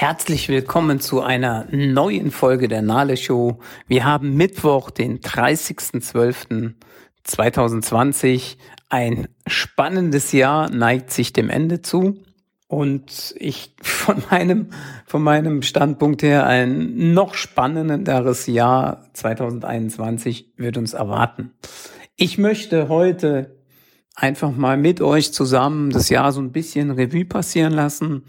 Herzlich willkommen zu einer neuen Folge der Nale Show. Wir haben Mittwoch, den 30.12.2020. Ein spannendes Jahr neigt sich dem Ende zu. Und ich von meinem, von meinem Standpunkt her ein noch spannenderes Jahr 2021 wird uns erwarten. Ich möchte heute einfach mal mit euch zusammen das Jahr so ein bisschen Revue passieren lassen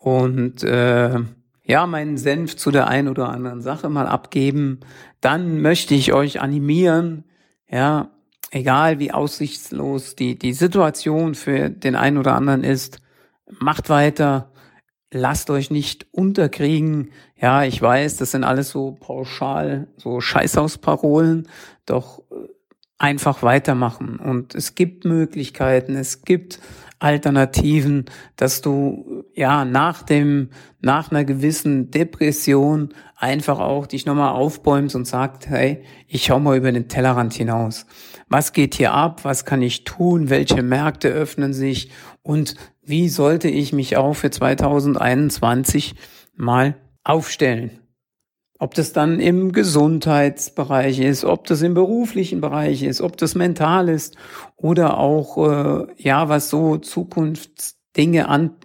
und äh, ja, meinen Senf zu der einen oder anderen Sache mal abgeben. Dann möchte ich euch animieren, ja, egal wie aussichtslos die, die Situation für den einen oder anderen ist, macht weiter, lasst euch nicht unterkriegen. Ja, ich weiß, das sind alles so pauschal, so Scheißhausparolen, doch äh, einfach weitermachen. Und es gibt Möglichkeiten, es gibt Alternativen, dass du ja nach dem, nach einer gewissen Depression einfach auch dich nochmal aufbäumst und sagst, hey, ich schau mal über den Tellerrand hinaus. Was geht hier ab? Was kann ich tun? Welche Märkte öffnen sich? Und wie sollte ich mich auch für 2021 mal aufstellen? Ob das dann im Gesundheitsbereich ist, ob das im beruflichen Bereich ist, ob das mental ist oder auch, äh, ja, was so Zukunftsdinge an,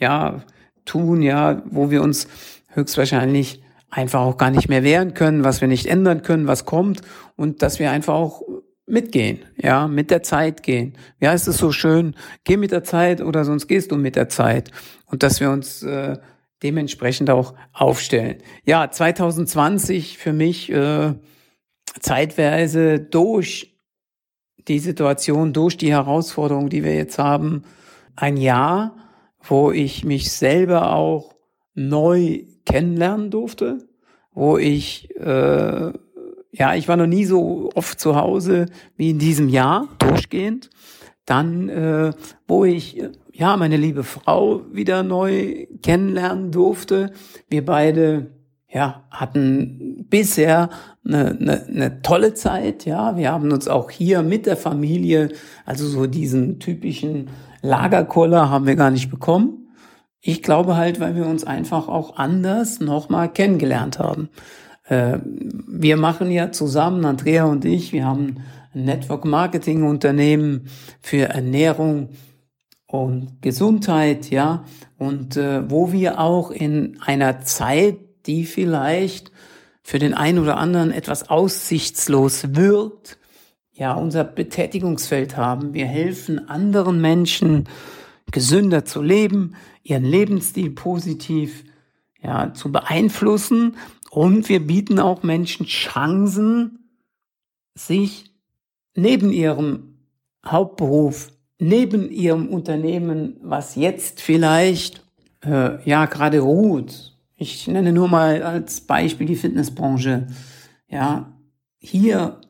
ja, tun, ja, wo wir uns höchstwahrscheinlich einfach auch gar nicht mehr wehren können, was wir nicht ändern können, was kommt und dass wir einfach auch mitgehen, ja, mit der Zeit gehen. Wie heißt es so schön? Geh mit der Zeit oder sonst gehst du mit der Zeit. Und dass wir uns äh, dementsprechend auch aufstellen. Ja, 2020 für mich äh, zeitweise durch die Situation, durch die Herausforderung, die wir jetzt haben, ein Jahr, wo ich mich selber auch neu kennenlernen durfte, wo ich, äh, ja, ich war noch nie so oft zu Hause wie in diesem Jahr durchgehend. Dann, äh, wo ich ja, meine liebe Frau wieder neu kennenlernen durfte. Wir beide, ja, hatten bisher eine, eine, eine tolle Zeit, ja. Wir haben uns auch hier mit der Familie, also so diesen typischen Lagerkoller haben wir gar nicht bekommen. Ich glaube halt, weil wir uns einfach auch anders nochmal kennengelernt haben. Äh, wir machen ja zusammen, Andrea und ich, wir haben ein Network Marketing Unternehmen für Ernährung und Gesundheit, ja, und äh, wo wir auch in einer Zeit, die vielleicht für den einen oder anderen etwas aussichtslos wirkt, ja, unser Betätigungsfeld haben. Wir helfen anderen Menschen, gesünder zu leben, ihren Lebensstil positiv ja, zu beeinflussen. Und wir bieten auch Menschen Chancen, sich neben ihrem Hauptberuf neben ihrem Unternehmen, was jetzt vielleicht äh, ja gerade ruht, ich nenne nur mal als Beispiel die Fitnessbranche, ja, hier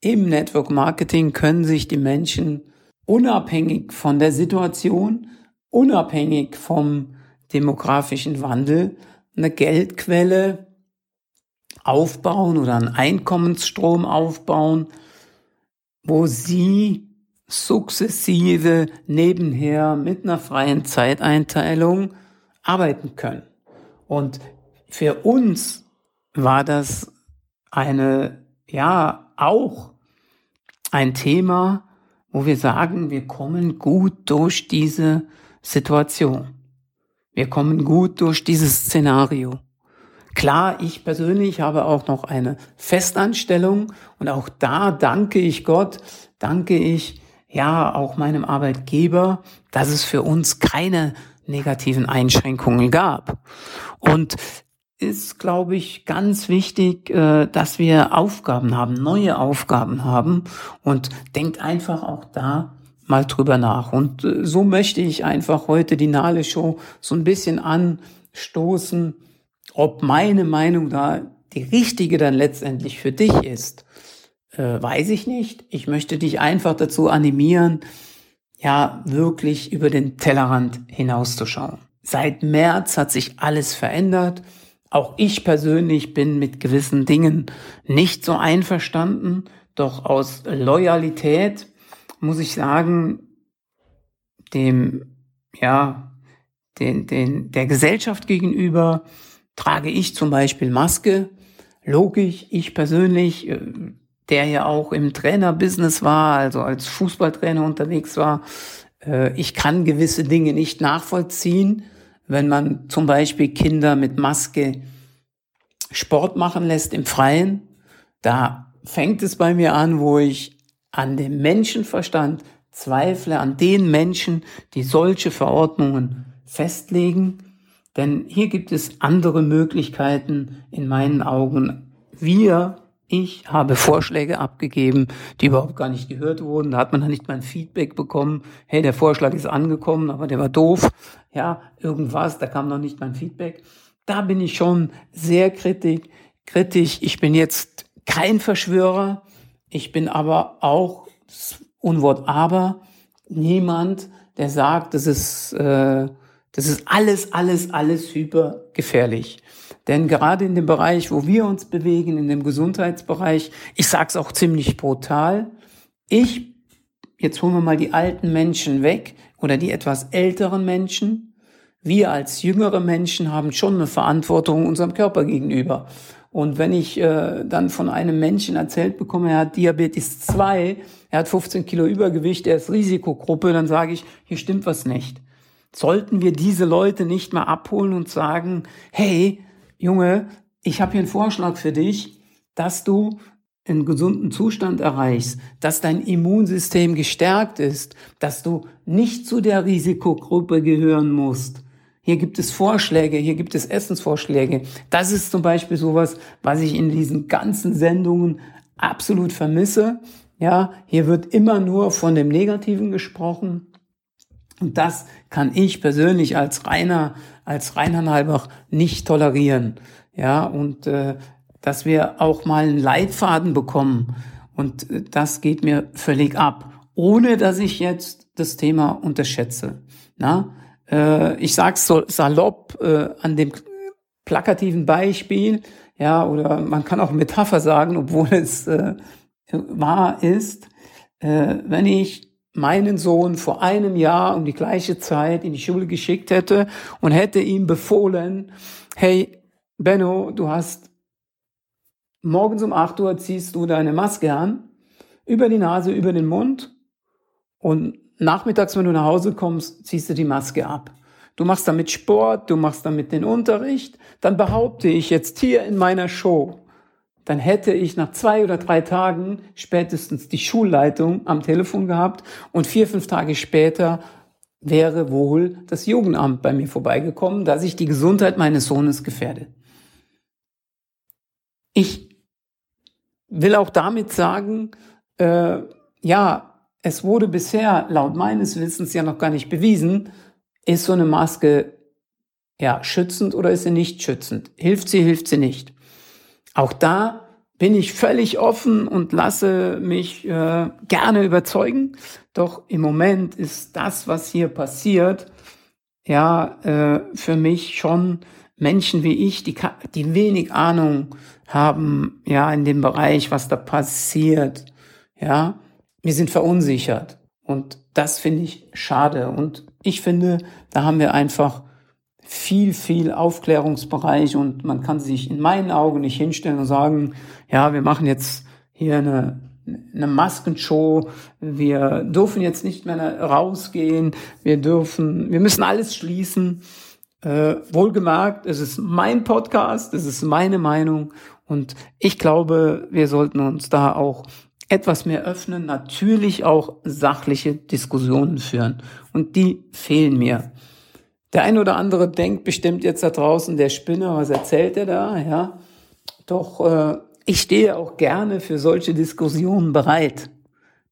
im Network Marketing können sich die Menschen unabhängig von der Situation, unabhängig vom demografischen Wandel eine Geldquelle aufbauen oder einen Einkommensstrom aufbauen, wo sie sukzessive nebenher mit einer freien Zeiteinteilung arbeiten können. Und für uns war das eine, ja, auch ein Thema, wo wir sagen, wir kommen gut durch diese Situation. Wir kommen gut durch dieses Szenario. Klar, ich persönlich habe auch noch eine Festanstellung und auch da danke ich Gott, danke ich ja auch meinem Arbeitgeber, dass es für uns keine negativen Einschränkungen gab. Und ist, glaube ich, ganz wichtig, äh, dass wir Aufgaben haben, neue Aufgaben haben und denkt einfach auch da mal drüber nach. Und äh, so möchte ich einfach heute die Nale Show so ein bisschen anstoßen, ob meine Meinung da die richtige dann letztendlich für dich ist äh, weiß ich nicht. Ich möchte dich einfach dazu animieren, ja, wirklich über den Tellerrand hinauszuschauen. Seit März hat sich alles verändert. Auch ich persönlich bin mit gewissen Dingen nicht so einverstanden, doch aus Loyalität muss ich sagen, dem, ja, den, den, der Gesellschaft gegenüber trage ich zum Beispiel Maske. Logisch, ich persönlich, äh, der ja auch im Trainerbusiness war, also als Fußballtrainer unterwegs war, äh, ich kann gewisse Dinge nicht nachvollziehen, wenn man zum Beispiel Kinder mit Maske Sport machen lässt im Freien. Da fängt es bei mir an, wo ich an dem Menschenverstand zweifle, an den Menschen, die solche Verordnungen festlegen. Denn hier gibt es andere Möglichkeiten in meinen Augen. Wir ich habe Vorschläge abgegeben, die überhaupt gar nicht gehört wurden. Da hat man dann nicht mal ein Feedback bekommen. Hey, der Vorschlag ist angekommen, aber der war doof. Ja, irgendwas, da kam noch nicht mein Feedback. Da bin ich schon sehr kritisch. kritisch. Ich bin jetzt kein Verschwörer. Ich bin aber auch, Unwort aber, niemand, der sagt, das ist, äh, das ist alles, alles, alles hyper gefährlich. Denn gerade in dem Bereich, wo wir uns bewegen, in dem Gesundheitsbereich, ich sage es auch ziemlich brutal, ich, jetzt holen wir mal die alten Menschen weg oder die etwas älteren Menschen, wir als jüngere Menschen haben schon eine Verantwortung unserem Körper gegenüber. Und wenn ich äh, dann von einem Menschen erzählt bekomme, er hat Diabetes 2, er hat 15 Kilo Übergewicht, er ist Risikogruppe, dann sage ich, hier stimmt was nicht. Sollten wir diese Leute nicht mal abholen und sagen, hey, Junge, ich habe hier einen Vorschlag für dich, dass du einen gesunden Zustand erreichst, dass dein Immunsystem gestärkt ist, dass du nicht zu der Risikogruppe gehören musst. Hier gibt es Vorschläge, hier gibt es Essensvorschläge. Das ist zum Beispiel sowas, was ich in diesen ganzen Sendungen absolut vermisse. Ja, hier wird immer nur von dem Negativen gesprochen. Und das kann ich persönlich als Rainer, als Rainer Nalbach nicht tolerieren. Ja, und äh, dass wir auch mal einen Leitfaden bekommen. Und äh, das geht mir völlig ab, ohne dass ich jetzt das Thema unterschätze. Na, äh, ich sag's so salopp äh, an dem plakativen Beispiel, ja, oder man kann auch Metapher sagen, obwohl es äh, wahr ist. Äh, wenn ich meinen Sohn vor einem Jahr um die gleiche Zeit in die Schule geschickt hätte und hätte ihm befohlen, hey, Benno, du hast morgens um 8 Uhr ziehst du deine Maske an, über die Nase, über den Mund und nachmittags, wenn du nach Hause kommst, ziehst du die Maske ab. Du machst damit Sport, du machst damit den Unterricht, dann behaupte ich jetzt hier in meiner Show, dann hätte ich nach zwei oder drei Tagen spätestens die Schulleitung am Telefon gehabt und vier, fünf Tage später wäre wohl das Jugendamt bei mir vorbeigekommen, dass ich die Gesundheit meines Sohnes gefährde. Ich will auch damit sagen, äh, ja, es wurde bisher laut meines Wissens ja noch gar nicht bewiesen, ist so eine Maske ja schützend oder ist sie nicht schützend? Hilft sie, hilft sie nicht? Auch da bin ich völlig offen und lasse mich äh, gerne überzeugen. Doch im Moment ist das, was hier passiert, ja, äh, für mich schon Menschen wie ich, die, die wenig Ahnung haben, ja, in dem Bereich, was da passiert, ja, wir sind verunsichert. Und das finde ich schade. Und ich finde, da haben wir einfach viel, viel Aufklärungsbereich und man kann sich in meinen Augen nicht hinstellen und sagen, ja, wir machen jetzt hier eine, eine Maskenshow, wir dürfen jetzt nicht mehr rausgehen, wir dürfen, wir müssen alles schließen. Äh, wohlgemerkt, es ist mein Podcast, es ist meine Meinung und ich glaube, wir sollten uns da auch etwas mehr öffnen, natürlich auch sachliche Diskussionen führen und die fehlen mir. Der ein oder andere denkt bestimmt jetzt da draußen, der Spinner, was erzählt er da, ja? Doch äh, ich stehe auch gerne für solche Diskussionen bereit,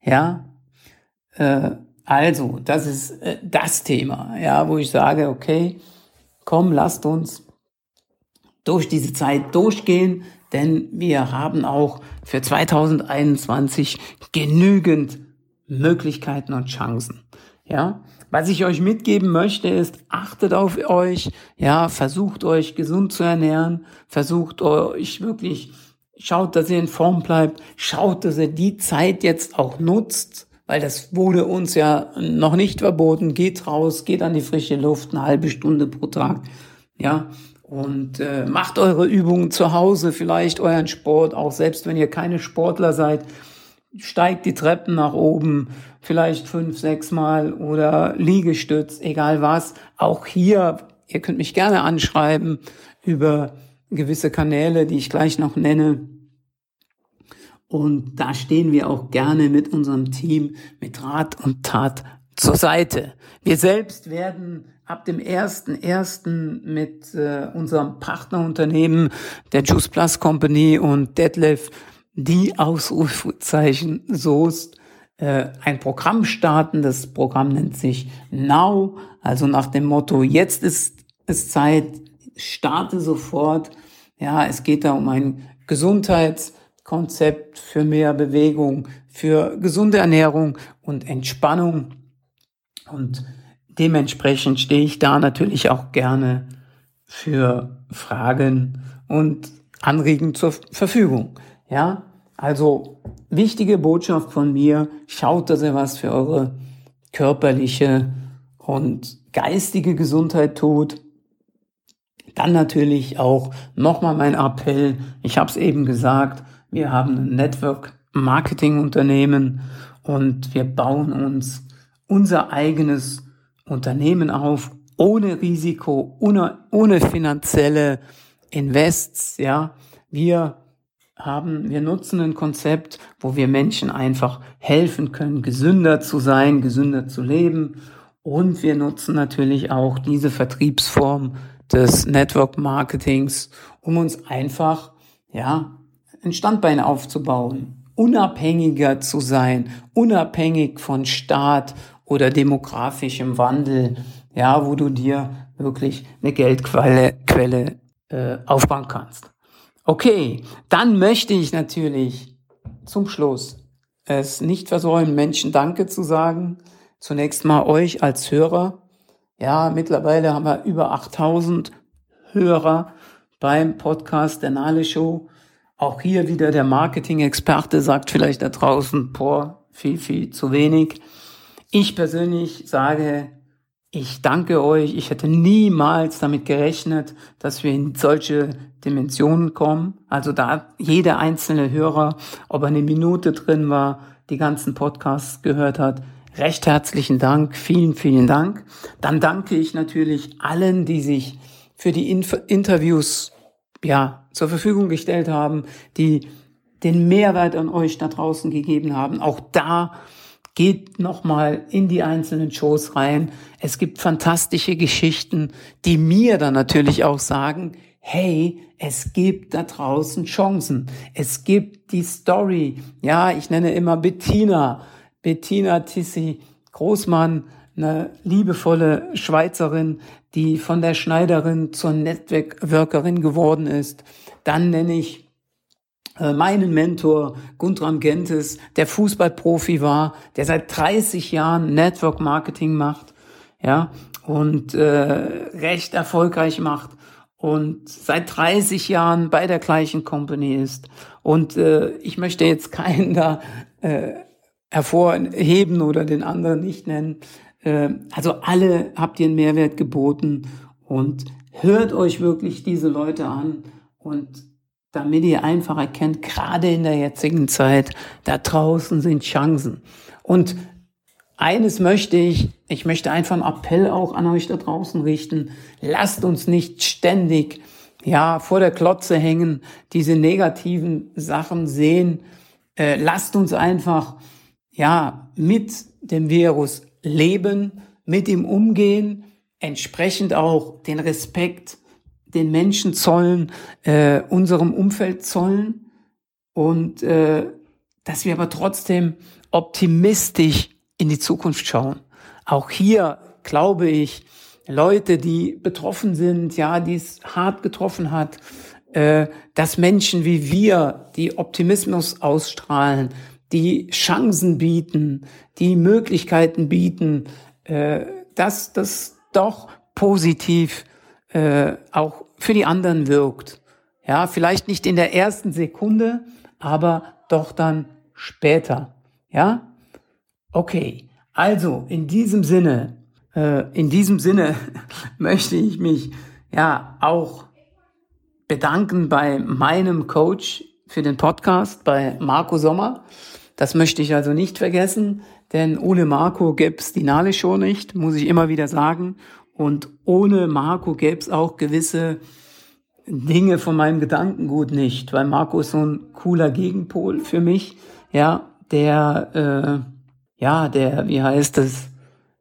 ja? Äh, also, das ist äh, das Thema, ja, wo ich sage, okay, komm, lasst uns durch diese Zeit durchgehen, denn wir haben auch für 2021 genügend Möglichkeiten und Chancen. Ja, was ich euch mitgeben möchte ist, achtet auf euch, ja, versucht euch gesund zu ernähren, versucht euch wirklich, schaut, dass ihr in Form bleibt, schaut, dass ihr die Zeit jetzt auch nutzt, weil das wurde uns ja noch nicht verboten. Geht raus, geht an die frische Luft, eine halbe Stunde pro Tag, ja, und äh, macht eure Übungen zu Hause, vielleicht euren Sport, auch selbst wenn ihr keine Sportler seid, steigt die Treppen nach oben, vielleicht fünf, sechs Mal oder Liegestütz, egal was. Auch hier, ihr könnt mich gerne anschreiben über gewisse Kanäle, die ich gleich noch nenne. Und da stehen wir auch gerne mit unserem Team mit Rat und Tat zur Seite. Wir selbst werden ab dem ersten ersten mit äh, unserem Partnerunternehmen der Juice Plus Company und Detlef die Ausrufezeichen Soest äh, ein Programm starten. Das Programm nennt sich Now, also nach dem Motto, jetzt ist es Zeit, starte sofort. Ja, es geht da um ein Gesundheitskonzept für mehr Bewegung, für gesunde Ernährung und Entspannung. Und dementsprechend stehe ich da natürlich auch gerne für Fragen und Anregen zur Verfügung. Ja, also wichtige Botschaft von mir, schaut, dass ihr was für eure körperliche und geistige Gesundheit tut. Dann natürlich auch nochmal mein Appell, ich habe es eben gesagt, wir haben ein Network Marketing Unternehmen und wir bauen uns unser eigenes Unternehmen auf, ohne Risiko, ohne, ohne finanzielle Invests, ja. Wir haben, wir nutzen ein Konzept, wo wir Menschen einfach helfen können, gesünder zu sein, gesünder zu leben. Und wir nutzen natürlich auch diese Vertriebsform des Network Marketings, um uns einfach, ja, ein Standbein aufzubauen, unabhängiger zu sein, unabhängig von Staat oder demografischem Wandel, ja, wo du dir wirklich eine Geldquelle Quelle, äh, aufbauen kannst. Okay, dann möchte ich natürlich zum Schluss es nicht versäumen, Menschen Danke zu sagen. Zunächst mal euch als Hörer. Ja, mittlerweile haben wir über 8000 Hörer beim Podcast der Nale Show. Auch hier wieder der Marketing-Experte sagt vielleicht da draußen, boah, viel, viel zu wenig. Ich persönlich sage, ich danke euch. Ich hätte niemals damit gerechnet, dass wir in solche Dimensionen kommen. Also da jeder einzelne Hörer, ob er eine Minute drin war, die ganzen Podcasts gehört hat, recht herzlichen Dank. Vielen, vielen Dank. Dann danke ich natürlich allen, die sich für die Inf Interviews, ja, zur Verfügung gestellt haben, die den Mehrwert an euch da draußen gegeben haben. Auch da Geht nochmal in die einzelnen Shows rein. Es gibt fantastische Geschichten, die mir dann natürlich auch sagen, hey, es gibt da draußen Chancen. Es gibt die Story. Ja, ich nenne immer Bettina. Bettina Tissi Großmann, eine liebevolle Schweizerin, die von der Schneiderin zur Netzwerkerin geworden ist. Dann nenne ich meinen Mentor Guntram Gentes, der Fußballprofi war, der seit 30 Jahren Network Marketing macht, ja, und äh, recht erfolgreich macht und seit 30 Jahren bei der gleichen Company ist. Und äh, ich möchte jetzt keinen da äh, hervorheben oder den anderen nicht nennen. Äh, also alle habt ihr einen Mehrwert geboten und hört euch wirklich diese Leute an und damit ihr einfach erkennt, gerade in der jetzigen Zeit, da draußen sind Chancen. Und eines möchte ich, ich möchte einfach einen Appell auch an euch da draußen richten. Lasst uns nicht ständig, ja, vor der Klotze hängen, diese negativen Sachen sehen. Äh, lasst uns einfach, ja, mit dem Virus leben, mit ihm umgehen, entsprechend auch den Respekt den Menschen zollen, äh, unserem Umfeld zollen und äh, dass wir aber trotzdem optimistisch in die Zukunft schauen. Auch hier glaube ich, Leute, die betroffen sind, ja, die es hart getroffen hat, äh, dass Menschen wie wir, die Optimismus ausstrahlen, die Chancen bieten, die Möglichkeiten bieten, äh, dass das doch positiv äh, auch für die anderen wirkt. Ja, vielleicht nicht in der ersten Sekunde, aber doch dann später. Ja? Okay, also in diesem Sinne, äh, in diesem Sinne möchte ich mich ja auch bedanken bei meinem Coach für den Podcast, bei Marco Sommer. Das möchte ich also nicht vergessen, denn ohne Marco gäbe es die Nale Show nicht, muss ich immer wieder sagen. Und ohne Marco gäbe es auch gewisse Dinge von meinem Gedankengut nicht, weil Marco ist so ein cooler Gegenpol für mich, ja, der, äh, ja, der, wie heißt es,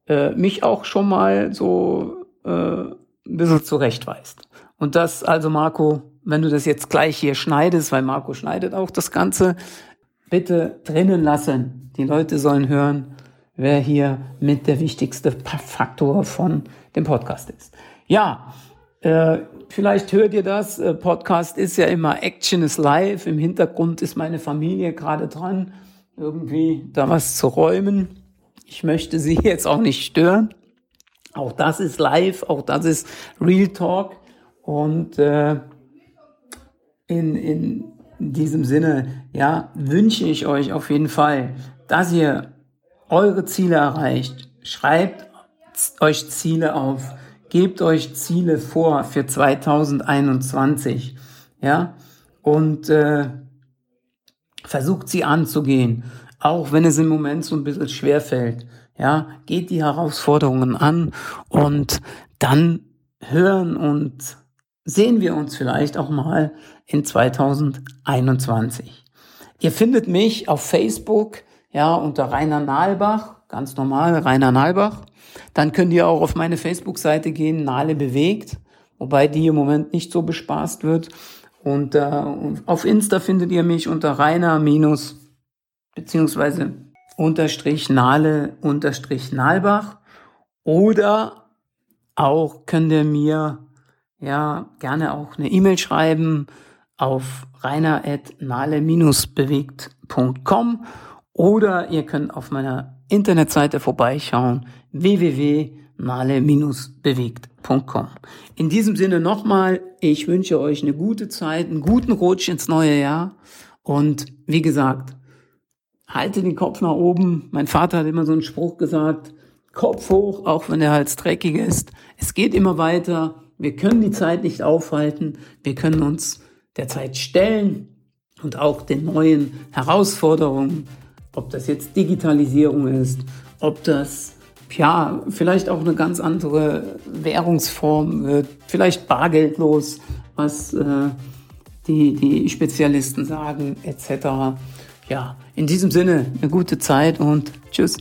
äh, mich auch schon mal so äh, ein bisschen zurechtweist. Und das, also Marco, wenn du das jetzt gleich hier schneidest, weil Marco schneidet auch das Ganze, bitte drinnen lassen. Die Leute sollen hören, wer hier mit der wichtigste Faktor von dem Podcast ist. Ja, äh, vielleicht hört ihr das. Äh, Podcast ist ja immer Action is live. Im Hintergrund ist meine Familie gerade dran, irgendwie da was zu räumen. Ich möchte sie jetzt auch nicht stören. Auch das ist live, auch das ist Real Talk. Und äh, in, in diesem Sinne, ja, wünsche ich euch auf jeden Fall, dass ihr eure Ziele erreicht. Schreibt euch Ziele auf. Gebt euch Ziele vor für 2021. Ja, und äh, versucht sie anzugehen. Auch wenn es im Moment so ein bisschen schwer fällt. Ja, geht die Herausforderungen an und dann hören und sehen wir uns vielleicht auch mal in 2021. Ihr findet mich auf Facebook, ja, unter Rainer Nahlbach, ganz normal, Rainer Nahlbach. Dann könnt ihr auch auf meine Facebook-Seite gehen, Nahle bewegt, wobei die im Moment nicht so bespaßt wird. Und äh, auf Insta findet ihr mich unter Rainer minus beziehungsweise unterstrich Nahle unterstrich Nahlbach. Oder auch könnt ihr mir ja gerne auch eine E-Mail schreiben auf reiner.nale-bewegt.com oder ihr könnt auf meiner Internetseite vorbeischauen www.nale-bewegt.com. In diesem Sinne nochmal, ich wünsche euch eine gute Zeit, einen guten Rutsch ins neue Jahr und wie gesagt, halte den Kopf nach oben. Mein Vater hat immer so einen Spruch gesagt, Kopf hoch, auch wenn der Hals dreckig ist. Es geht immer weiter wir können die Zeit nicht aufhalten. Wir können uns der Zeit stellen und auch den neuen Herausforderungen, ob das jetzt Digitalisierung ist, ob das ja, vielleicht auch eine ganz andere Währungsform wird, vielleicht bargeldlos, was äh, die, die Spezialisten sagen, etc. Ja, in diesem Sinne eine gute Zeit und tschüss.